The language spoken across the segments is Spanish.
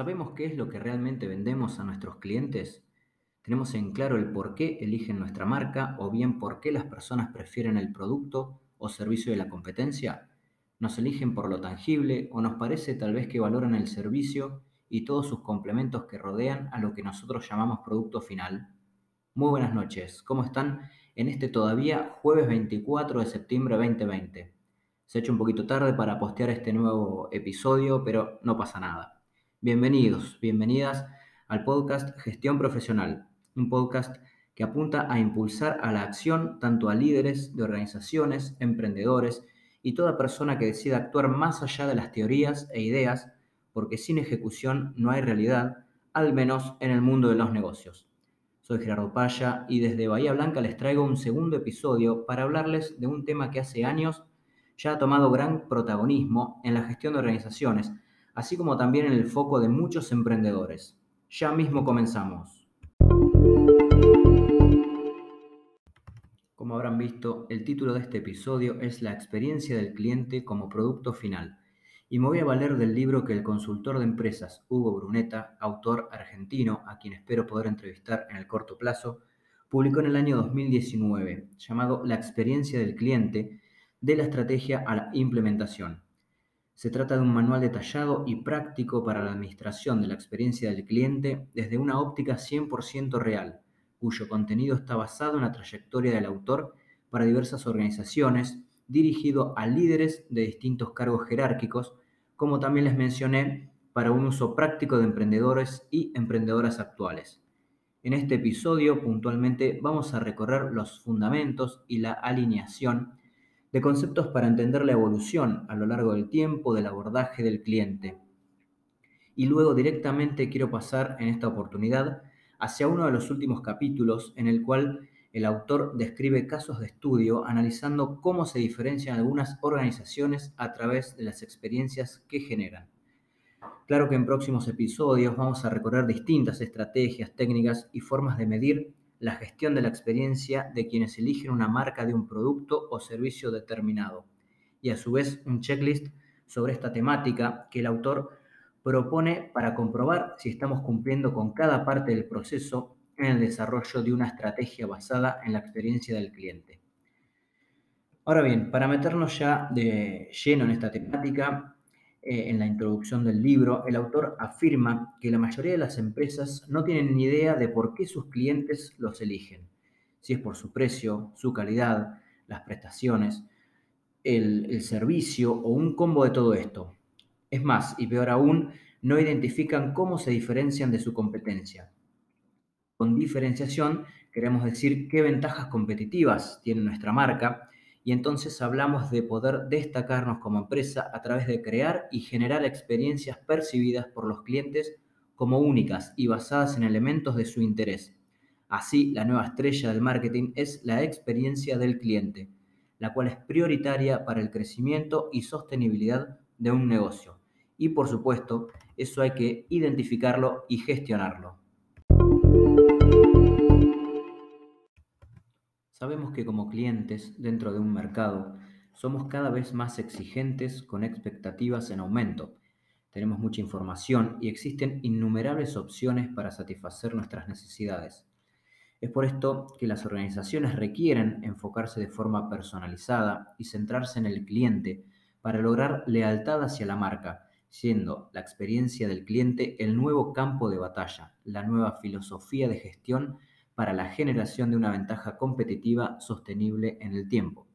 ¿Sabemos qué es lo que realmente vendemos a nuestros clientes? ¿Tenemos en claro el por qué eligen nuestra marca o bien por qué las personas prefieren el producto o servicio de la competencia? ¿Nos eligen por lo tangible o nos parece tal vez que valoran el servicio y todos sus complementos que rodean a lo que nosotros llamamos producto final? Muy buenas noches, ¿cómo están en este todavía jueves 24 de septiembre de 2020? Se ha hecho un poquito tarde para postear este nuevo episodio, pero no pasa nada. Bienvenidos, bienvenidas al podcast Gestión Profesional, un podcast que apunta a impulsar a la acción tanto a líderes de organizaciones, emprendedores y toda persona que decida actuar más allá de las teorías e ideas, porque sin ejecución no hay realidad, al menos en el mundo de los negocios. Soy Gerardo Paya y desde Bahía Blanca les traigo un segundo episodio para hablarles de un tema que hace años ya ha tomado gran protagonismo en la gestión de organizaciones, así como también en el foco de muchos emprendedores. Ya mismo comenzamos. Como habrán visto, el título de este episodio es La experiencia del cliente como producto final. Y me voy a valer del libro que el consultor de empresas Hugo Bruneta, autor argentino, a quien espero poder entrevistar en el corto plazo, publicó en el año 2019, llamado La experiencia del cliente, de la estrategia a la implementación. Se trata de un manual detallado y práctico para la administración de la experiencia del cliente desde una óptica 100% real, cuyo contenido está basado en la trayectoria del autor para diversas organizaciones, dirigido a líderes de distintos cargos jerárquicos, como también les mencioné, para un uso práctico de emprendedores y emprendedoras actuales. En este episodio puntualmente vamos a recorrer los fundamentos y la alineación de conceptos para entender la evolución a lo largo del tiempo del abordaje del cliente. Y luego directamente quiero pasar en esta oportunidad hacia uno de los últimos capítulos en el cual el autor describe casos de estudio analizando cómo se diferencian algunas organizaciones a través de las experiencias que generan. Claro que en próximos episodios vamos a recorrer distintas estrategias, técnicas y formas de medir la gestión de la experiencia de quienes eligen una marca de un producto o servicio determinado, y a su vez un checklist sobre esta temática que el autor propone para comprobar si estamos cumpliendo con cada parte del proceso en el desarrollo de una estrategia basada en la experiencia del cliente. Ahora bien, para meternos ya de lleno en esta temática, eh, en la introducción del libro, el autor afirma que la mayoría de las empresas no tienen ni idea de por qué sus clientes los eligen, si es por su precio, su calidad, las prestaciones, el, servicio o un combo de todo esto. Es más, y peor aún, no identifican cómo se diferencian de su competencia. Con diferenciación queremos decir qué ventajas competitivas tiene nuestra marca y entonces hablamos de poder destacarnos como empresa a través de crear y generar experiencias percibidas por los clientes como únicas y basadas en elementos de su interés. Así, la nueva estrella del marketing es la experiencia del cliente, la cual es prioritaria para el crecimiento y sostenibilidad de un negocio. Y por supuesto, eso hay que identificarlo y gestionarlo. Sabemos que como clientes dentro de un mercado somos cada vez más exigentes con expectativas en aumento. Tenemos mucha información y existen innumerables opciones para satisfacer nuestras necesidades. Es por esto que las organizaciones requieren enfocarse de forma personalizada y centrarse en el cliente para lograr lealtad hacia la marca, siendo la experiencia del cliente el nuevo campo de batalla, la nueva filosofía de gestión para la generación de una ventaja competitiva sostenible en el tiempo.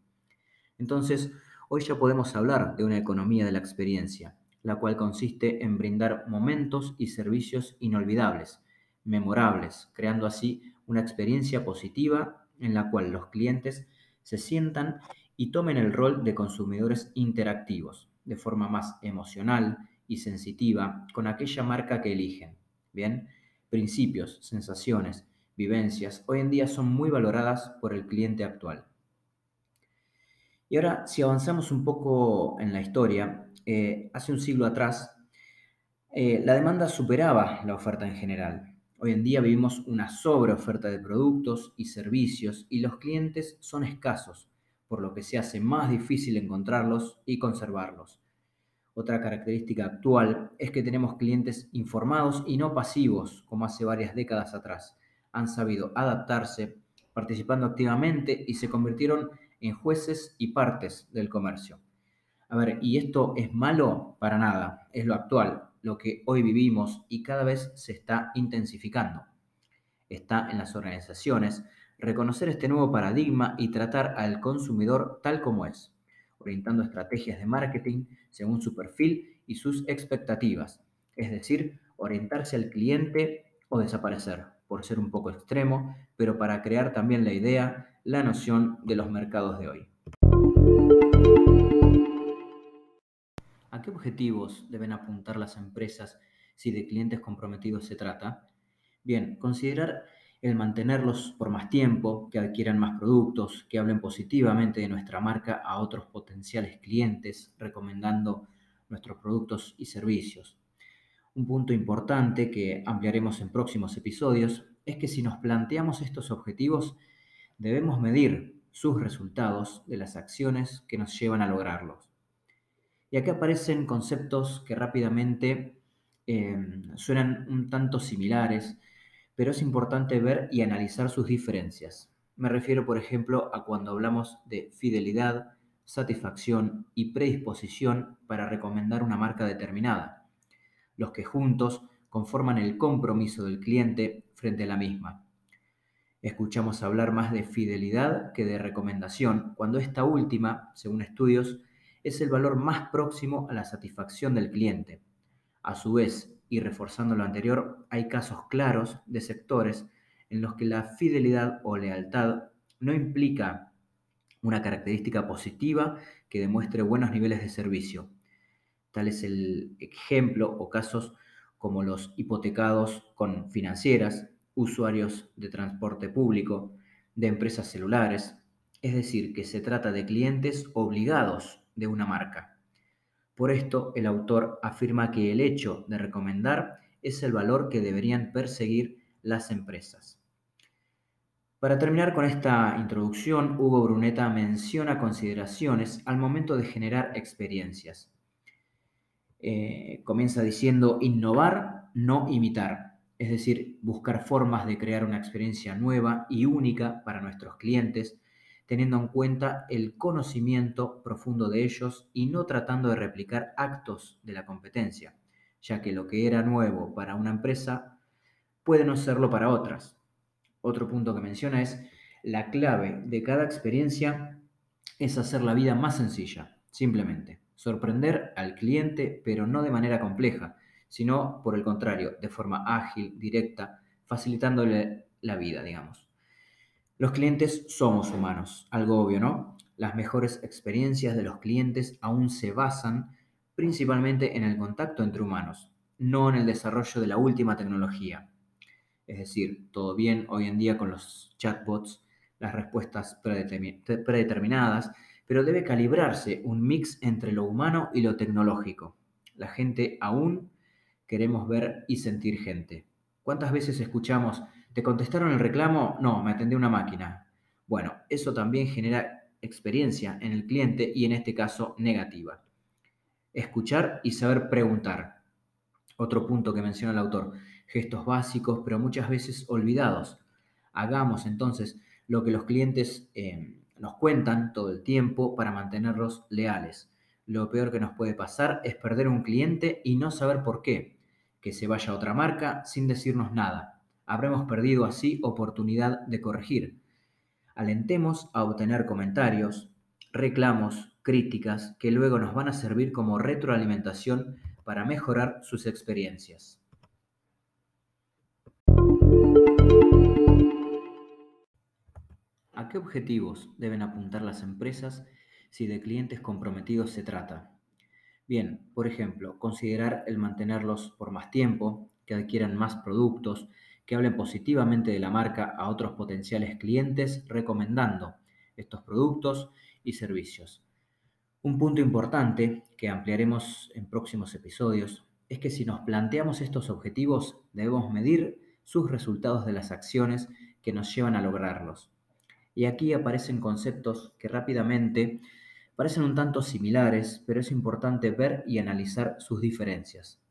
Entonces, hoy ya podemos hablar de una economía de la experiencia, la cual consiste en brindar momentos y servicios inolvidables, memorables, creando así una experiencia positiva en la cual los clientes se sientan y tomen el rol de consumidores interactivos, de forma más emocional y sensitiva con aquella marca que eligen. Bien, principios, sensaciones, vivencias, hoy en día son muy valoradas por el cliente actual. Y ahora, si avanzamos un poco en la historia, eh, hace un siglo atrás, eh, la demanda superaba la oferta en general. Hoy en día vivimos una sobreoferta de productos y servicios y los clientes son escasos, por lo que se hace más difícil encontrarlos y conservarlos. Otra característica actual es que tenemos clientes informados y no pasivos, como hace varias décadas atrás. Han sabido adaptarse, participando activamente y se convirtieron en jueces y partes del comercio. A ver, ¿y esto es malo? Para nada, es lo actual, lo que hoy vivimos y cada vez se está intensificando. Está en las organizaciones reconocer este nuevo paradigma y tratar al consumidor tal como es orientando estrategias de marketing según su perfil y sus expectativas, es decir, orientarse al cliente o desaparecer, por ser un poco extremo, pero para crear también la idea, la noción de los mercados de hoy. ¿A qué objetivos deben apuntar las empresas si de clientes comprometidos se trata? Bien, considerar el mantenerlos por más tiempo, que adquieran más productos, que hablen positivamente de nuestra marca a otros potenciales clientes, recomendando nuestros productos y servicios. Un punto importante que ampliaremos en próximos episodios es que si nos planteamos estos objetivos, debemos medir sus resultados de las acciones que nos llevan a lograrlos. Y aquí aparecen conceptos que rápidamente eh, suenan un tanto similares, pero es importante ver y analizar sus diferencias. Me refiero, por ejemplo, a cuando hablamos de fidelidad, satisfacción y predisposición para recomendar una marca determinada, los que juntos conforman el compromiso del cliente frente a la misma. Escuchamos hablar más de fidelidad que de recomendación, cuando esta última, según estudios, es el valor más próximo a la satisfacción del cliente. A su vez, y reforzando lo anterior, hay casos claros de sectores en los que la fidelidad o lealtad no implica una característica positiva que demuestre buenos niveles de servicio. Tal es el ejemplo o casos como los hipotecados con financieras, usuarios de transporte público, de empresas celulares, es decir, que se trata de clientes obligados de una marca. Por esto, el autor afirma que el hecho de recomendar es el valor que deberían perseguir las empresas. Para terminar con esta introducción, Hugo Bruneta menciona consideraciones al momento de generar experiencias. Eh, comienza diciendo innovar, no imitar, es decir, buscar formas de crear una experiencia nueva y única para nuestros clientes teniendo en cuenta el conocimiento profundo de ellos y no tratando de replicar actos de la competencia, ya que lo que era nuevo para una empresa puede no serlo para otras. Otro punto que menciona es la clave de cada experiencia es hacer la vida más sencilla, simplemente. Sorprender al cliente, pero no de manera compleja, sino por el contrario, de forma ágil, directa, facilitándole la vida, digamos. Los clientes somos humanos, algo obvio, ¿no? Las mejores experiencias de los clientes aún se basan principalmente en el contacto entre humanos, no en el desarrollo de la última tecnología. Es decir, todo bien hoy en día con los chatbots, las respuestas predeterminadas, pero debe calibrarse un mix entre lo humano y lo tecnológico. La gente aún queremos ver y sentir gente. ¿Cuántas veces escuchamos, ¿Te contestaron el reclamo? No, me atendió una máquina. Bueno, eso también genera experiencia en el cliente y en este caso negativa. Escuchar y saber preguntar. Otro punto que menciona el autor, gestos básicos pero muchas veces olvidados. Hagamos entonces lo que los clientes eh, nos cuentan todo el tiempo para mantenerlos leales. Lo peor que nos puede pasar es perder un cliente y no saber por qué, que se vaya a otra marca sin decirnos nada habremos perdido así oportunidad de corregir. Alentemos a obtener comentarios, reclamos, críticas que luego nos van a servir como retroalimentación para mejorar sus experiencias. Qué objetivos deben apuntar las empresas si de clientes comprometidos se trata? Bien, por ejemplo, considerar el mantenerlos por más tiempo, que adquieran más productos, que hablen positivamente de la marca a otros potenciales clientes recomendando estos productos y servicios. Un punto importante que ampliaremos en próximos episodios es que si nos planteamos estos objetivos debemos medir sus resultados de las acciones que nos llevan a lograrlos. Y aquí aparecen conceptos que rápidamente Parecen un tanto similares, pero es importante ver y analizar sus diferencias.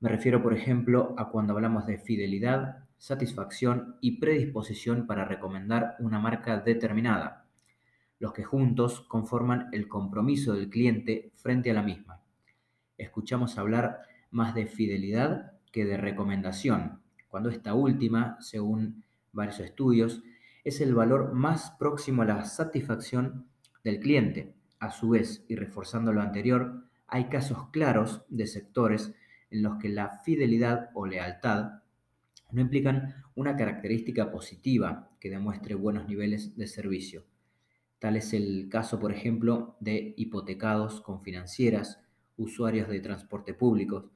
Me refiero, por ejemplo, a cuando hablamos de fidelidad, satisfacción y predisposición para recomendar una marca determinada, los que juntos conforman el compromiso del cliente frente a la misma. Escuchamos hablar más de fidelidad que de recomendación, cuando esta última, según varios estudios, es el valor más próximo a la satisfacción del cliente. A su vez, y reforzando lo anterior, hay casos claros de sectores en los que la fidelidad o lealtad no implican una característica positiva que demuestre buenos niveles de servicio. Tal es el caso, por ejemplo, de hipotecados con financieras, usuarios de transporte público,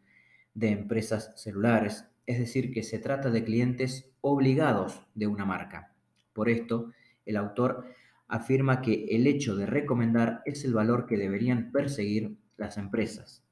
de empresas celulares, es decir, que se trata de clientes obligados de una marca. Por esto, el autor afirma que el hecho de recomendar es el valor que deberían perseguir las empresas.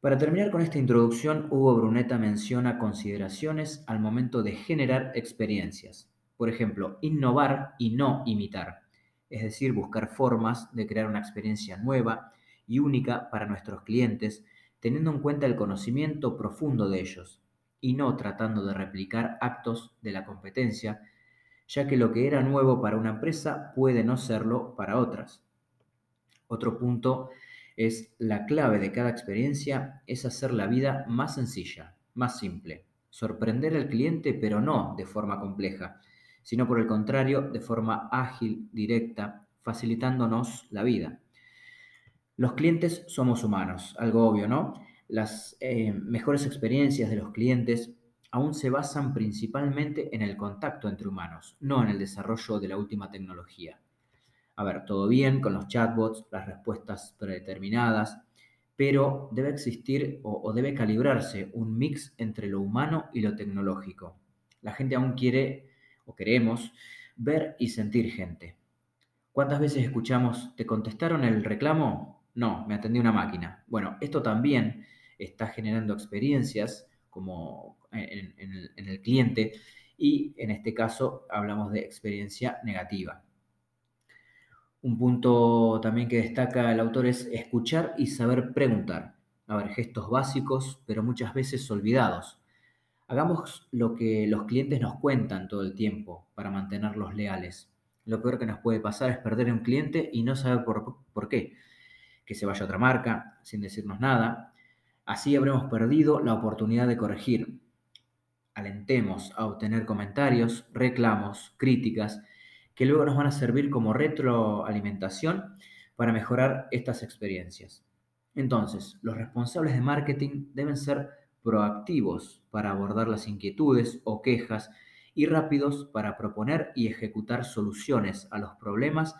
Para terminar con esta introducción, Hugo Brunetta menciona consideraciones al momento de generar experiencias. Por ejemplo, innovar y no imitar, es decir, buscar formas de crear una experiencia nueva y única para nuestros clientes, teniendo en cuenta el conocimiento profundo de ellos y no tratando de replicar actos de la competencia, ya que lo que era nuevo para una empresa puede no serlo para otras. Otro punto es la clave de cada experiencia es hacer la vida más sencilla, más simple. Sorprender al cliente, pero no de forma compleja, sino por el contrario, de forma ágil, directa, facilitándonos la vida. Los clientes somos humanos, algo obvio, ¿no? Las eh, mejores experiencias de los clientes aún se basan principalmente en el contacto entre humanos, no en el desarrollo de la última tecnología. A ver, todo bien con los chatbots, las respuestas predeterminadas, pero debe existir o, debe calibrarse un mix entre lo humano y lo tecnológico. La gente aún quiere o queremos ver y sentir gente. ¿Cuántas veces escuchamos, ¿te contestaron el reclamo? No, me atendió una máquina. Bueno, esto también está generando experiencias como en el cliente y en este caso hablamos de experiencia negativa. Un punto también que destaca el autor es escuchar y saber preguntar. A ver, gestos básicos, pero muchas veces olvidados. Hagamos lo que los clientes nos cuentan todo el tiempo para mantenerlos leales. Lo peor que nos puede pasar es perder a un cliente y no saber por, por qué. Que se vaya a otra marca sin decirnos nada. Así habremos perdido la oportunidad de corregir. Alentemos a obtener comentarios, reclamos, críticas que luego nos van a servir como retroalimentación para mejorar estas experiencias. Entonces, los responsables de marketing deben ser proactivos para abordar las inquietudes o quejas y rápidos para proponer y ejecutar soluciones a los problemas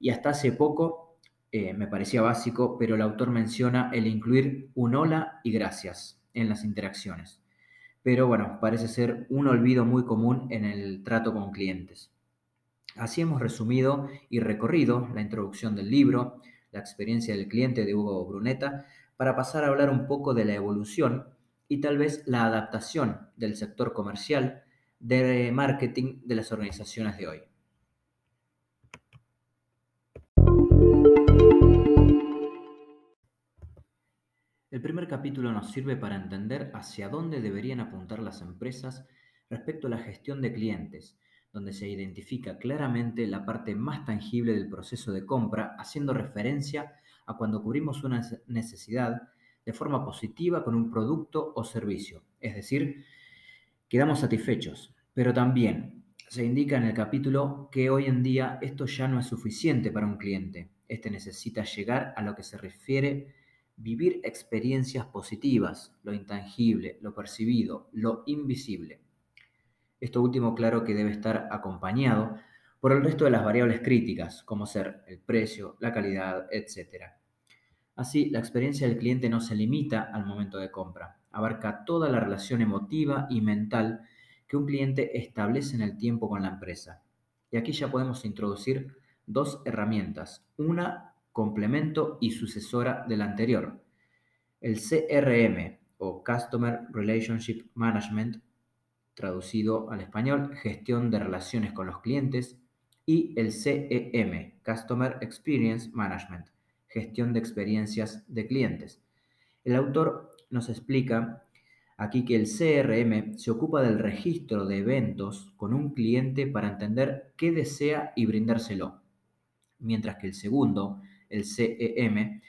y hasta hace poco eh, me parecía básico, pero el autor menciona el incluir un hola y gracias en las interacciones. Pero bueno, parece ser un olvido muy común en el trato con clientes. Así hemos resumido y recorrido la introducción del libro, la experiencia del cliente de Hugo Brunetta, para pasar a hablar un poco de la evolución y tal vez la adaptación del sector comercial de marketing de las organizaciones de hoy. El primer capítulo nos sirve para entender hacia dónde deberían apuntar las empresas respecto a la gestión de clientes donde se identifica claramente la parte más tangible del proceso de compra, haciendo referencia a cuando cubrimos una necesidad de forma positiva con un producto o servicio, es decir, quedamos satisfechos, pero también se indica en el capítulo que hoy en día esto ya no es suficiente para un cliente. Este necesita llegar a lo que se refiere vivir experiencias positivas, lo intangible, lo percibido, lo invisible. Esto último claro que debe estar acompañado por el resto de las variables críticas, como ser el precio, la calidad, etc. Así, la experiencia del cliente no se limita al momento de compra, abarca toda la relación emotiva y mental que un cliente establece en el tiempo con la empresa. Y aquí ya podemos introducir dos herramientas, una complemento y sucesora de la anterior. El CRM o Customer Relationship Management traducido al español, gestión de relaciones con los clientes, y el CEM, Customer Experience Management, gestión de experiencias de clientes. El autor nos explica aquí que el CRM se ocupa del registro de eventos con un cliente para entender qué desea y brindárselo, mientras que el segundo, el CEM,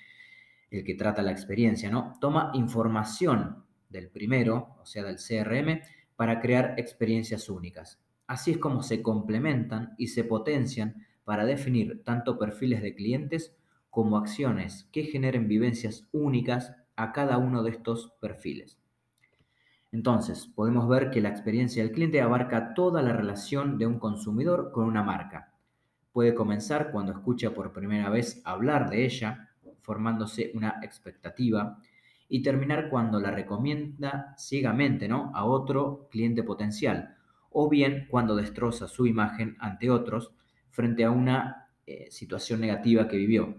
el que trata la experiencia, ¿no? Toma información del primero, o sea, del CRM, para crear experiencias únicas. Así es como se complementan y se potencian para definir tanto perfiles de clientes como acciones que generen vivencias únicas a cada uno de estos perfiles. Entonces, podemos ver que la experiencia del cliente abarca toda la relación de un consumidor con una marca. Puede comenzar cuando escucha por primera vez hablar de ella, formándose una expectativa, y terminar cuando la recomienda ciegamente ¿no? a otro cliente potencial, o bien cuando destroza su imagen ante otros frente a una eh, situación negativa que vivió.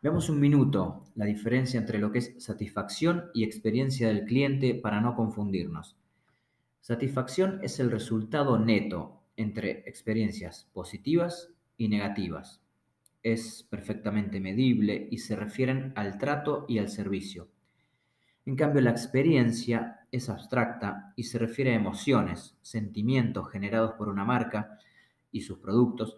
Veamos un minuto la diferencia entre lo que es satisfacción y experiencia del cliente para no confundirnos. Satisfacción es el resultado neto entre experiencias positivas y negativas es perfectamente medible y se refieren al trato y al servicio. En cambio, la experiencia es abstracta y se refiere a emociones, sentimientos generados por una marca y sus productos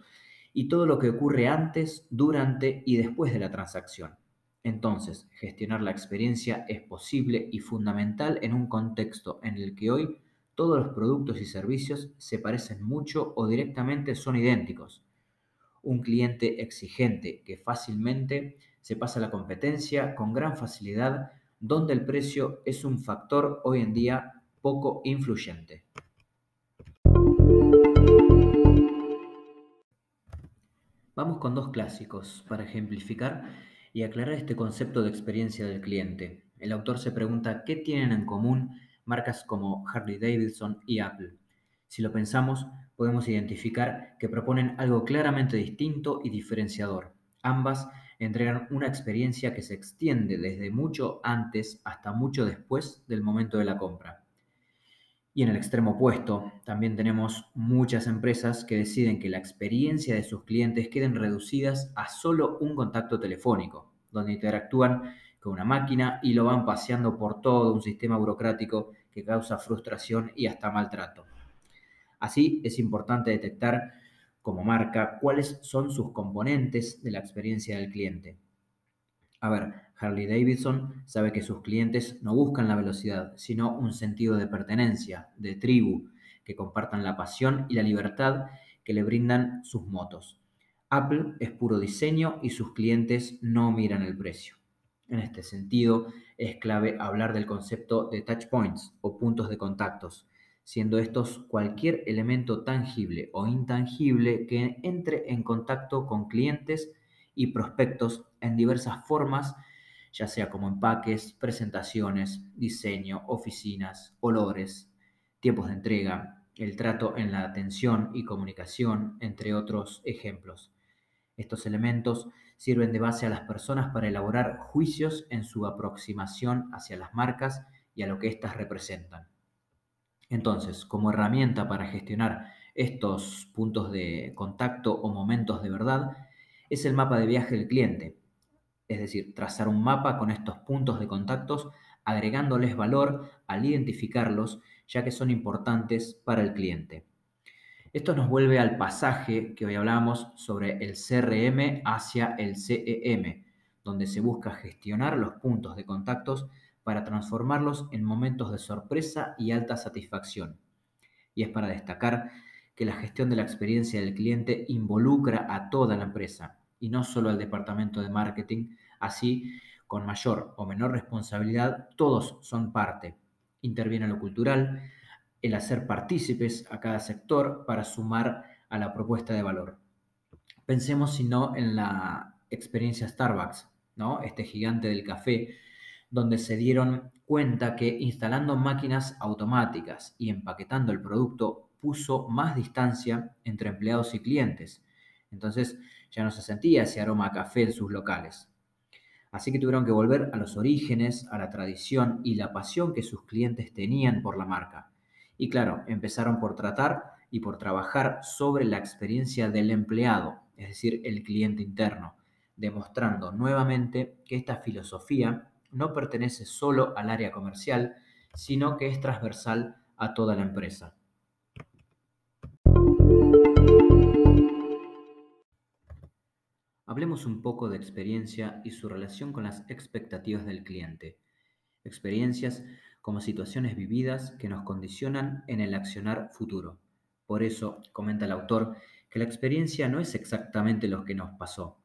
y todo lo que ocurre antes, durante y después de la transacción. Entonces, gestionar la experiencia es posible y fundamental en un contexto en el que hoy todos los productos y servicios se parecen mucho o directamente son idénticos un cliente exigente que fácilmente se pasa la competencia con gran facilidad, donde el precio es un factor hoy en día poco influyente. Vamos con dos clásicos para ejemplificar y aclarar este concepto de experiencia del cliente. El autor se pregunta qué tienen en común marcas como Harley Davidson y Apple. Si lo pensamos, podemos identificar que proponen algo claramente distinto y diferenciador. Ambas entregan una experiencia que se extiende desde mucho antes hasta mucho después del momento de la compra. Y en el extremo opuesto, también tenemos muchas empresas que deciden que la experiencia de sus clientes queden reducidas a solo un contacto telefónico, donde interactúan con una máquina y lo van paseando por todo un sistema burocrático que causa frustración y hasta maltrato. Así es importante detectar como marca cuáles son sus componentes de la experiencia del cliente. A ver, Harley Davidson sabe que sus clientes no buscan la velocidad, sino un sentido de pertenencia, de tribu, que compartan la pasión y la libertad que le brindan sus motos. Apple es puro diseño y sus clientes no miran el precio. En este sentido, es clave hablar del concepto de touch points o puntos de contactos, siendo estos cualquier elemento tangible o intangible que entre en contacto con clientes y prospectos en diversas formas, ya sea como empaques, presentaciones, diseño, oficinas, olores, tiempos de entrega, el trato en la atención y comunicación, entre otros ejemplos. Estos elementos sirven de base a las personas para elaborar juicios en su aproximación hacia las marcas y a lo que éstas representan. Entonces, como herramienta para gestionar estos puntos de contacto o momentos de verdad, es el mapa de viaje del cliente. Es decir, trazar un mapa con estos puntos de contactos, agregándoles valor al identificarlos, ya que son importantes para el cliente. Esto nos vuelve al pasaje que hoy hablamos sobre el CRM hacia el CEM, donde se busca gestionar los puntos de contactos para transformarlos en momentos de sorpresa y alta satisfacción. Y es para destacar que la gestión de la experiencia del cliente involucra a toda la empresa y no solo al departamento de marketing, así con mayor o menor responsabilidad, todos son parte. Interviene lo cultural, el hacer partícipes a cada sector para sumar a la propuesta de valor. Pensemos si no en la experiencia Starbucks, ¿no? Este gigante del café donde se dieron cuenta que instalando máquinas automáticas y empaquetando el producto puso más distancia entre empleados y clientes. Entonces ya no se sentía ese aroma a café en sus locales. Así que tuvieron que volver a los orígenes, a la tradición y la pasión que sus clientes tenían por la marca. Y claro, empezaron por tratar y por trabajar sobre la experiencia del empleado, es decir, el cliente interno, demostrando nuevamente que esta filosofía no pertenece solo al área comercial, sino que es transversal a toda la empresa. Hablemos un poco de experiencia y su relación con las expectativas del cliente. Experiencias como situaciones vividas que nos condicionan en el accionar futuro. Por eso, comenta el autor, que la experiencia no es exactamente lo que nos pasó,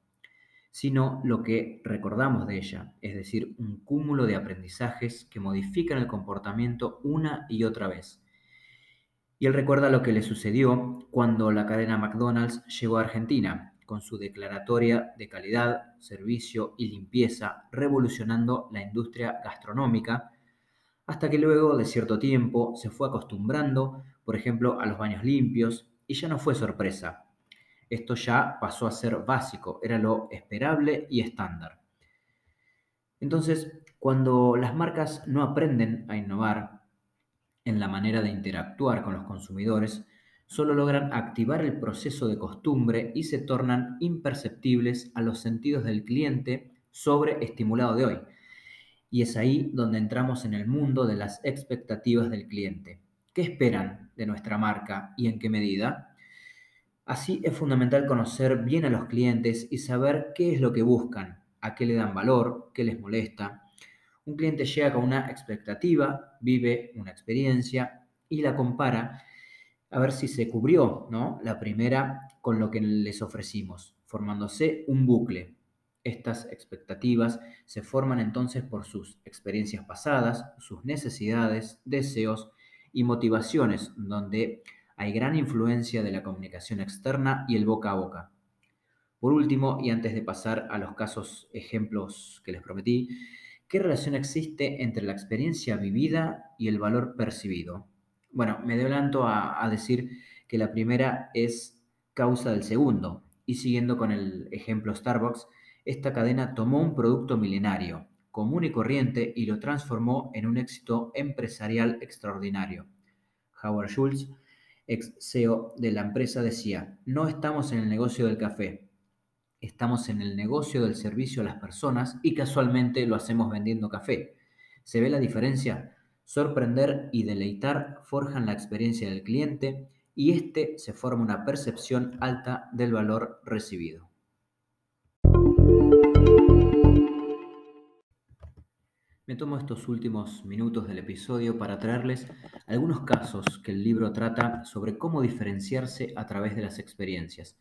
sino lo que recordamos de ella, es decir, un cúmulo de aprendizajes que modifican el comportamiento una y otra vez. Y él recuerda lo que le sucedió cuando la cadena McDonald's llegó a Argentina, con su declaratoria de calidad, servicio y limpieza, revolucionando la industria gastronómica, hasta que luego de cierto tiempo se fue acostumbrando, por ejemplo, a los baños limpios, y ya no fue sorpresa. Esto ya pasó a ser básico, era lo esperable y estándar. Entonces, cuando las marcas no aprenden a innovar en la manera de interactuar con los consumidores, solo logran activar el proceso de costumbre y se tornan imperceptibles a los sentidos del cliente sobreestimulado de hoy. Y es ahí donde entramos en el mundo de las expectativas del cliente. ¿Qué esperan de nuestra marca y en qué medida? Así es fundamental conocer bien a los clientes y saber qué es lo que buscan, a qué le dan valor, qué les molesta. Un cliente llega con una expectativa, vive una experiencia y la compara a ver si se cubrió ¿no? la primera con lo que les ofrecimos, formándose un bucle. Estas expectativas se forman entonces por sus experiencias pasadas, sus necesidades, deseos y motivaciones, donde hay gran influencia de la comunicación externa y el boca a boca. Por último, y antes de pasar a los casos ejemplos que les prometí, ¿qué relación existe entre la experiencia vivida y el valor percibido? Bueno, me adelanto a, a decir que la primera es causa del segundo. Y siguiendo con el ejemplo Starbucks, esta cadena tomó un producto milenario, común y corriente, y lo transformó en un éxito empresarial extraordinario. Howard Schultz, ex CEO de la empresa, decía, no estamos en el negocio del café, estamos en el negocio del servicio a las personas y casualmente lo hacemos vendiendo café. ¿Se ve la diferencia? Sorprender y deleitar forjan la experiencia del cliente y éste se forma una percepción alta del valor recibido. Me tomo estos últimos minutos del episodio para traerles algunos casos que el libro trata sobre cómo diferenciarse a través de las experiencias.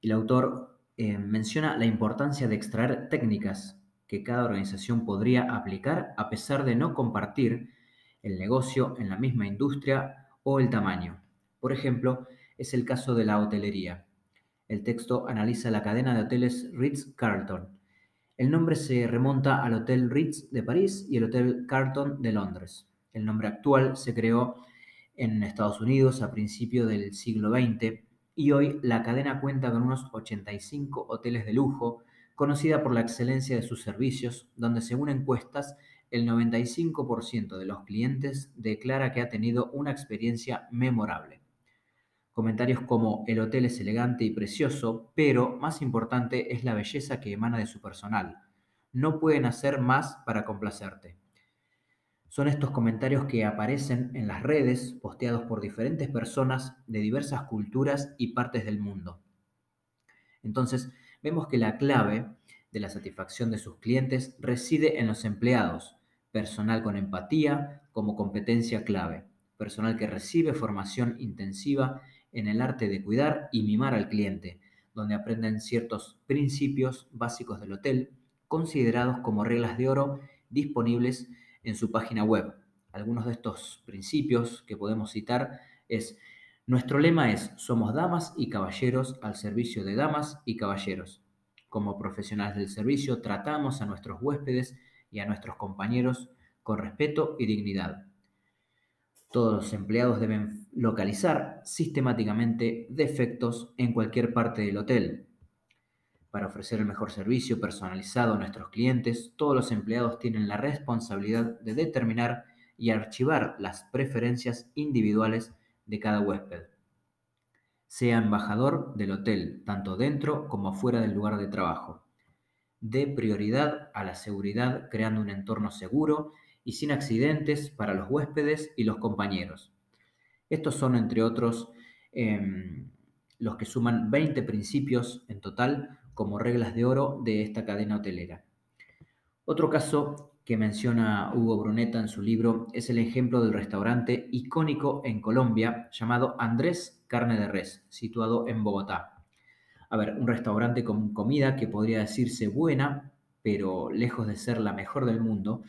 El autor eh, menciona la importancia de extraer técnicas que cada organización podría aplicar a pesar de no compartir el negocio en la misma industria o el tamaño. Por ejemplo, es el caso de la hotelería. El texto analiza la cadena de hoteles Ritz-Carlton. El nombre se remonta al Hotel Ritz de París y el Hotel Carlton de Londres. El nombre actual se creó en Estados Unidos a principios del siglo XX y hoy la cadena cuenta con unos 85 hoteles de lujo conocida por la excelencia de sus servicios, donde según encuestas, el 95% de los clientes declara que ha tenido una experiencia memorable. Comentarios como el hotel es elegante y precioso, pero más importante es la belleza que emana de su personal. No pueden hacer más para complacerte. Son estos comentarios que aparecen en las redes, posteados por diferentes personas de diversas culturas y partes del mundo. Entonces, vemos que la clave de la satisfacción de sus clientes reside en los empleados, personal con empatía como competencia clave, personal que recibe formación intensiva en el arte de cuidar y mimar al cliente, donde aprenden ciertos principios básicos del hotel, considerados como reglas de oro disponibles en su página web. Algunos de estos principios que podemos citar es nuestro lema es, somos damas y caballeros al servicio de damas y caballeros. Como profesionales del servicio tratamos a nuestros huéspedes y a nuestros compañeros con respeto y dignidad. Todos los empleados deben localizar sistemáticamente defectos en cualquier parte del hotel. Para ofrecer el mejor servicio personalizado a nuestros clientes, todos los empleados tienen la responsabilidad de determinar y archivar las preferencias individuales de cada huésped. Sea embajador del hotel, tanto dentro como fuera del lugar de trabajo. Dé prioridad a la seguridad creando un entorno seguro y sin accidentes para los huéspedes y los compañeros. Estos son, entre otros, em, los que suman 20 principios en total como reglas de oro de esta cadena hotelera. Otro caso que menciona Hugo Brunetta en su libro es el ejemplo del restaurante icónico en Colombia llamado Andrés Carne de Res, situado en Bogotá. A ver, un restaurante con comida que podría decirse buena, pero lejos de ser la mejor del mundo,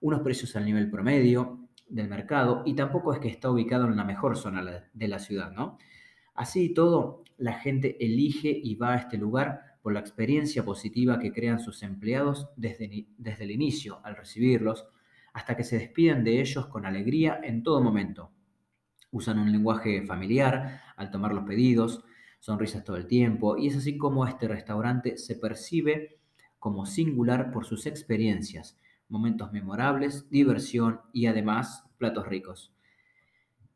unos precios al nivel promedio del mercado y tampoco es que está ubicado en la mejor zona de la ciudad, ¿no? Así y todo, la gente elige y va a este lugar por la experiencia positiva que crean sus empleados desde, desde el inicio, al recibirlos, hasta que se despiden de ellos con alegría en todo momento. Usan un lenguaje familiar al tomar los pedidos, sonrisas todo el tiempo, y es así como este restaurante se percibe como singular por sus experiencias, momentos memorables, diversión y además platos ricos.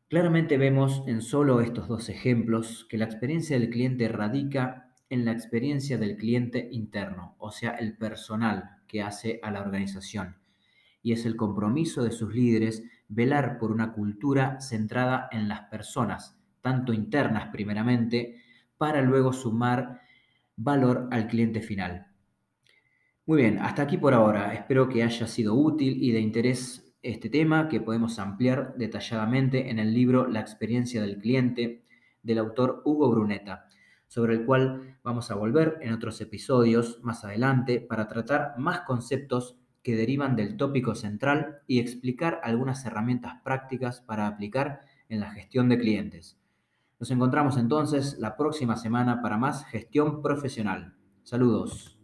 Claramente vemos en solo estos dos ejemplos que la experiencia del cliente radica en la experiencia del cliente interno, o sea, el personal que hace a la organización. Y es el compromiso de sus líderes velar por una cultura centrada en las personas, tanto internas primeramente, para luego sumar valor al cliente final. Muy bien, hasta aquí por ahora. Espero que haya sido útil y de interés este tema que podemos ampliar detalladamente en el libro La experiencia del cliente del autor Hugo Brunetta sobre el cual vamos a volver en otros episodios más adelante para tratar más conceptos que derivan del tópico central y explicar algunas herramientas prácticas para aplicar en la gestión de clientes. Nos encontramos entonces la próxima semana para más gestión profesional. Saludos.